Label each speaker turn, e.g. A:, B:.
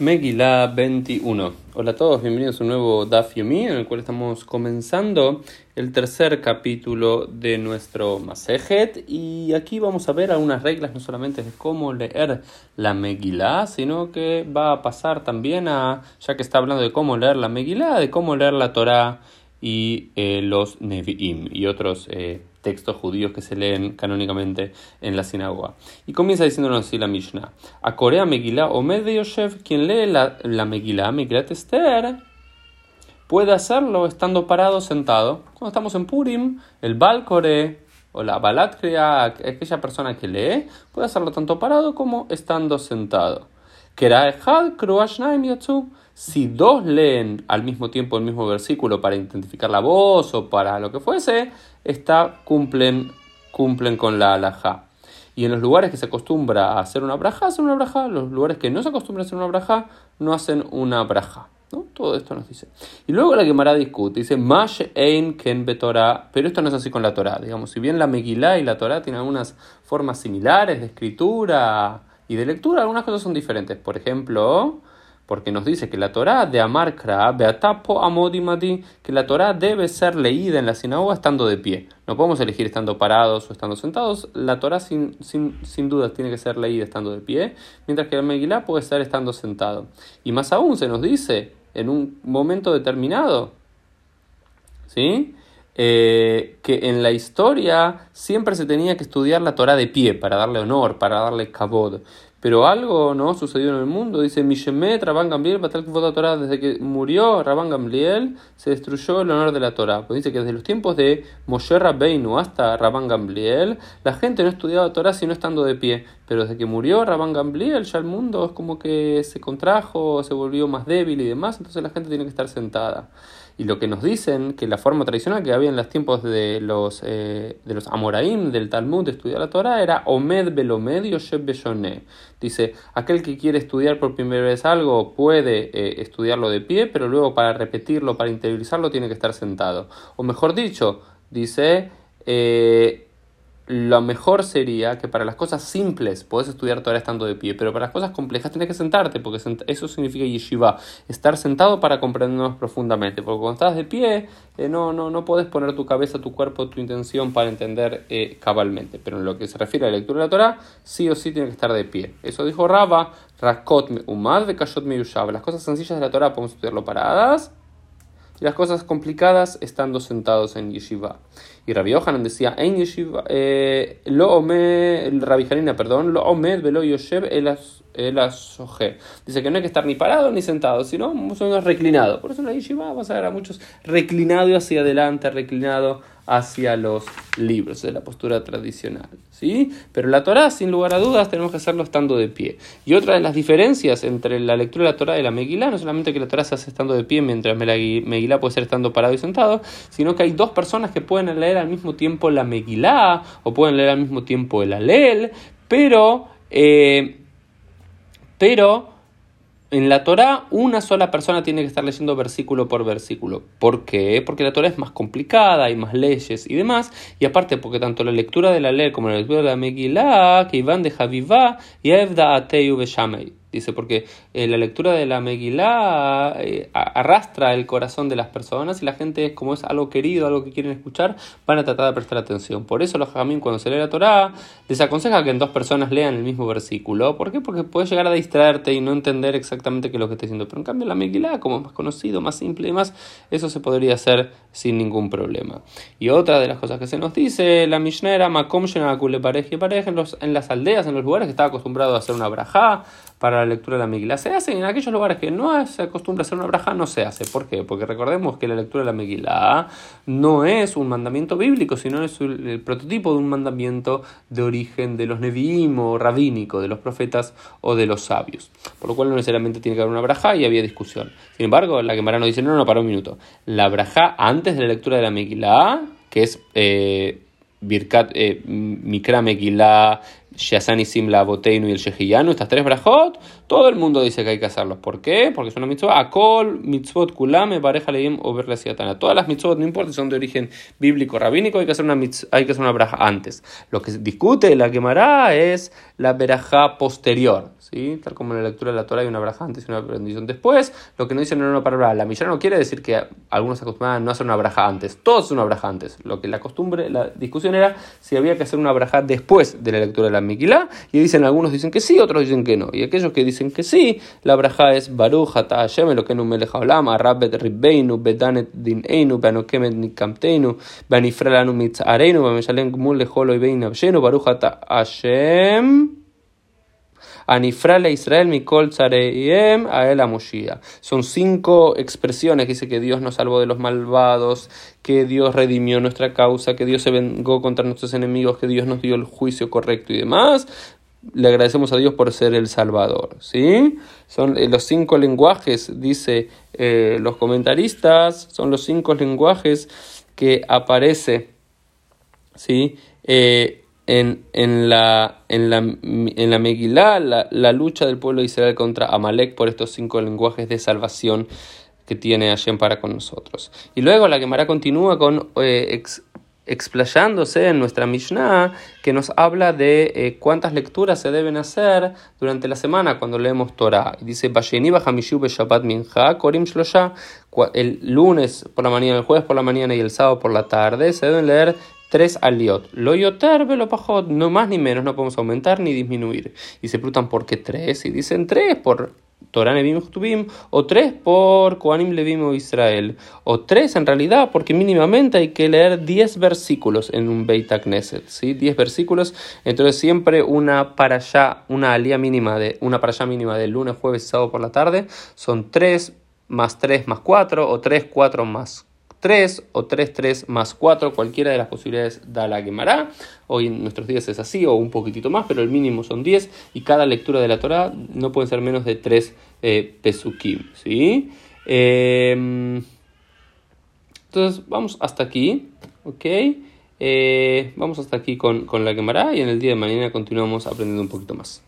A: Megillah 21. Hola a todos, bienvenidos a un nuevo Daf Yomi en el cual estamos comenzando el tercer capítulo de nuestro Masejet y aquí vamos a ver algunas reglas no solamente de cómo leer la Megillah, sino que va a pasar también a, ya que está hablando de cómo leer la Megillah, de cómo leer la Torah y eh, los Nevi'im y otros eh, textos judíos que se leen canónicamente en la sinagoga. Y comienza diciéndonos así la Mishnah. A Corea Megillah Omed Yoshev, quien lee la, la Megillah, Megillat Esther, puede hacerlo estando parado sentado. Cuando estamos en Purim, el Balcore o la Balat aquella persona que lee, puede hacerlo tanto parado como estando sentado. Si dos leen al mismo tiempo el mismo versículo para identificar la voz o para lo que fuese, está, cumplen, cumplen con la alajá. Y en los lugares que se acostumbra a hacer una braja, hacen una braja. Los lugares que no se acostumbra a hacer una braja, no hacen una braja. ¿no? Todo esto nos dice. Y luego la Gemara discute, dice, Mash ein ken betorah, pero esto no es así con la Torah. Digamos, si bien la Megillah y la Torah tienen algunas formas similares de escritura y de lectura, algunas cosas son diferentes. Por ejemplo, porque nos dice que la Torah de Amar Beatapo Amodimadi, que la Torah debe ser leída en la sinagoga estando de pie. No podemos elegir estando parados o estando sentados. La Torah sin, sin, sin duda tiene que ser leída estando de pie, mientras que el Megillah puede ser estando sentado. Y más aún se nos dice, en un momento determinado, ¿sí? Eh, que en la historia siempre se tenía que estudiar la Torah de pie para darle honor, para darle kabod. Pero algo no sucedió en el mundo. Dice Mishemet Rabban Gamliel, Torah, desde que murió Rabban Gamliel, se destruyó el honor de la Torah. Pues dice que desde los tiempos de Moshe Rabbeinu hasta Rabban Gamliel, la gente no estudiaba Torah sino estando de pie. Pero desde que murió Rabban Gamliel, ya el mundo es como que se contrajo, se volvió más débil y demás, entonces la gente tiene que estar sentada. Y lo que nos dicen, que la forma tradicional que había en los tiempos de los, eh, de los Amoraim, del Talmud, de estudiar la Torah, era Omed Belomed Yoshev Beshoné. Dice, aquel que quiere estudiar por primera vez algo puede eh, estudiarlo de pie, pero luego para repetirlo, para interiorizarlo, tiene que estar sentado. O mejor dicho, dice... Eh, lo mejor sería que para las cosas simples puedes estudiar Torah estando de pie, pero para las cosas complejas tienes que sentarte, porque eso significa yeshiva, estar sentado para comprendernos profundamente, porque cuando estás de pie eh, no, no, no puedes poner tu cabeza, tu cuerpo, tu intención para entender eh, cabalmente, pero en lo que se refiere a la lectura de la Torah, sí o sí tiene que estar de pie. Eso dijo Raba, Rakot Umad de Kashot Las cosas sencillas de la Torah podemos estudiarlo paradas y las cosas complicadas estando sentados en yeshiva. Y Rabbi Yohanan decía, en yeshiva, eh, lo omed, Rabbi perdón, lo omed velo yoshev el Dice que no hay que estar ni parado ni sentado, sino más reclinado. Por eso en la yeshiva vas a ver a muchos reclinado hacia adelante, reclinado hacia los libros de la postura tradicional. ¿sí? Pero la Torah, sin lugar a dudas, tenemos que hacerlo estando de pie. Y otra de las diferencias entre la lectura de la Torah y la Megilá, no solamente que la Torah se hace estando de pie, mientras la Megilá puede ser estando parado y sentado, sino que hay dos personas que pueden leer al mismo tiempo la Megilá o pueden leer al mismo tiempo el Alel, pero... Eh, pero en la Torah una sola persona tiene que estar leyendo versículo por versículo. ¿Por qué? Porque la Torah es más complicada, hay más leyes y demás. Y aparte porque tanto la lectura de la ley como la lectura de la Megillah, que iban de Javivá y Evda Ateu Beshamei. Dice, porque eh, la lectura de la Megilá eh, arrastra el corazón de las personas y la gente, como es algo querido, algo que quieren escuchar, van a tratar de prestar atención. Por eso los jamín cuando se lee la Torá, les aconseja que en dos personas lean el mismo versículo. ¿Por qué? Porque puedes llegar a distraerte y no entender exactamente qué es lo que está diciendo. Pero en cambio la Megilá, como es más conocido, más simple y más, eso se podría hacer sin ningún problema. Y otra de las cosas que se nos dice, la Mishnah era Makom pareje pareje en las aldeas, en los lugares que estaba acostumbrado a hacer una brajá, para la lectura de la Megilá. Se hace en aquellos lugares que no se acostumbra a hacer una braja, no se hace. ¿Por qué? Porque recordemos que la lectura de la Megilá no es un mandamiento bíblico, sino es el, prototipo de un mandamiento de origen de los Nevi'im o rabínico, de los profetas o de los sabios. Por lo cual no necesariamente tiene que haber una braja y había discusión. Sin embargo, la Gemara nos dice, no, no, para un minuto. La braja antes de la lectura de la Megilá, que es... Eh, Birkat, eh, Mikra Megilá, Shazan y Simla Boteinu y el Shehiyanu, estas tres brajot, todo el mundo dice que hay que hacerlos. ¿Por qué? Porque es una mitzvah. Akol, mitzvot, kulame, pareja leim o verle Todas las mitzvot, no importa si son de origen bíblico, rabínico, hay que hacer una, hay que hacer una braja antes. Lo que discute la quemará es la verajá posterior. ¿sí? Tal como en la lectura de la Torah hay una braja antes y una bendición después. Lo que no dice no una palabra. La millana no quiere decir que algunos acostumbran a no hacer una braja antes. Todos hacen una braja antes. Lo que la costumbre, la discusión era si había que hacer una braja después de la lectura de la Miquilá. Y dicen, algunos dicen que sí, otros dicen que no. Y aquellos que dicen que sí, la braja es Baruch, Ata Hashem, Elokeinu Melech Haolam, Arabet Ribbeinu, Bedanet Dineinu, Beanokemet Nikamteinu, Beanifrelanu Mitzareinu, Bameshalem Gmul Lejolo y Bein Abshenu, Baruch Ata Hashem. Anifrale Israel Mikol Tzareiem Ael Amoshia. Son cinco expresiones dice que Dios nos salvó de los malvados, que Dios redimió nuestra causa, que Dios se vengó contra nuestros enemigos, que Dios nos dio el juicio correcto y demás. Le agradecemos a Dios por ser el Salvador. ¿sí? Son eh, los cinco lenguajes, dice eh, los comentaristas, son los cinco lenguajes que aparece ¿sí? Eh, en, en, la, en, la, en la Megilá la, la, lucha del pueblo de Israel contra Amalek por estos cinco lenguajes de salvación que tiene Hashem para con nosotros. Y luego la Gemara continúa con eh, explayándose en nuestra Mishnah que nos habla de eh, cuántas lecturas se deben hacer durante la semana cuando leemos Torah. Y dice, Korim el lunes por la mañana, el jueves por la mañana y el sábado por la tarde se deben leer tres aliot. Lo yoter, lo pajot, no más ni menos, no podemos aumentar ni disminuir. Y se preguntan por qué tres, y dicen tres por Torah Nevim Tubim, o tres por Koanim Levim o Israel, o tres en realidad, porque mínimamente hay que leer diez versículos en un Beit Knesset, ¿sí? Diez versículos, entonces siempre una para allá, una alía mínima de, una para allá mínima de lunes, jueves y sábado por la tarde, son tres más tres más cuatro, o tres, cuatro más 3 o 3, 3 más 4, cualquiera de las posibilidades da la quemará. Hoy en nuestros días es así o un poquitito más, pero el mínimo son 10 y cada lectura de la Torah no puede ser menos de 3 eh, pesukim. ¿sí? Eh, entonces vamos hasta aquí, ¿ok? Eh, vamos hasta aquí con, con la quemará y en el día de mañana continuamos aprendiendo un poquito más.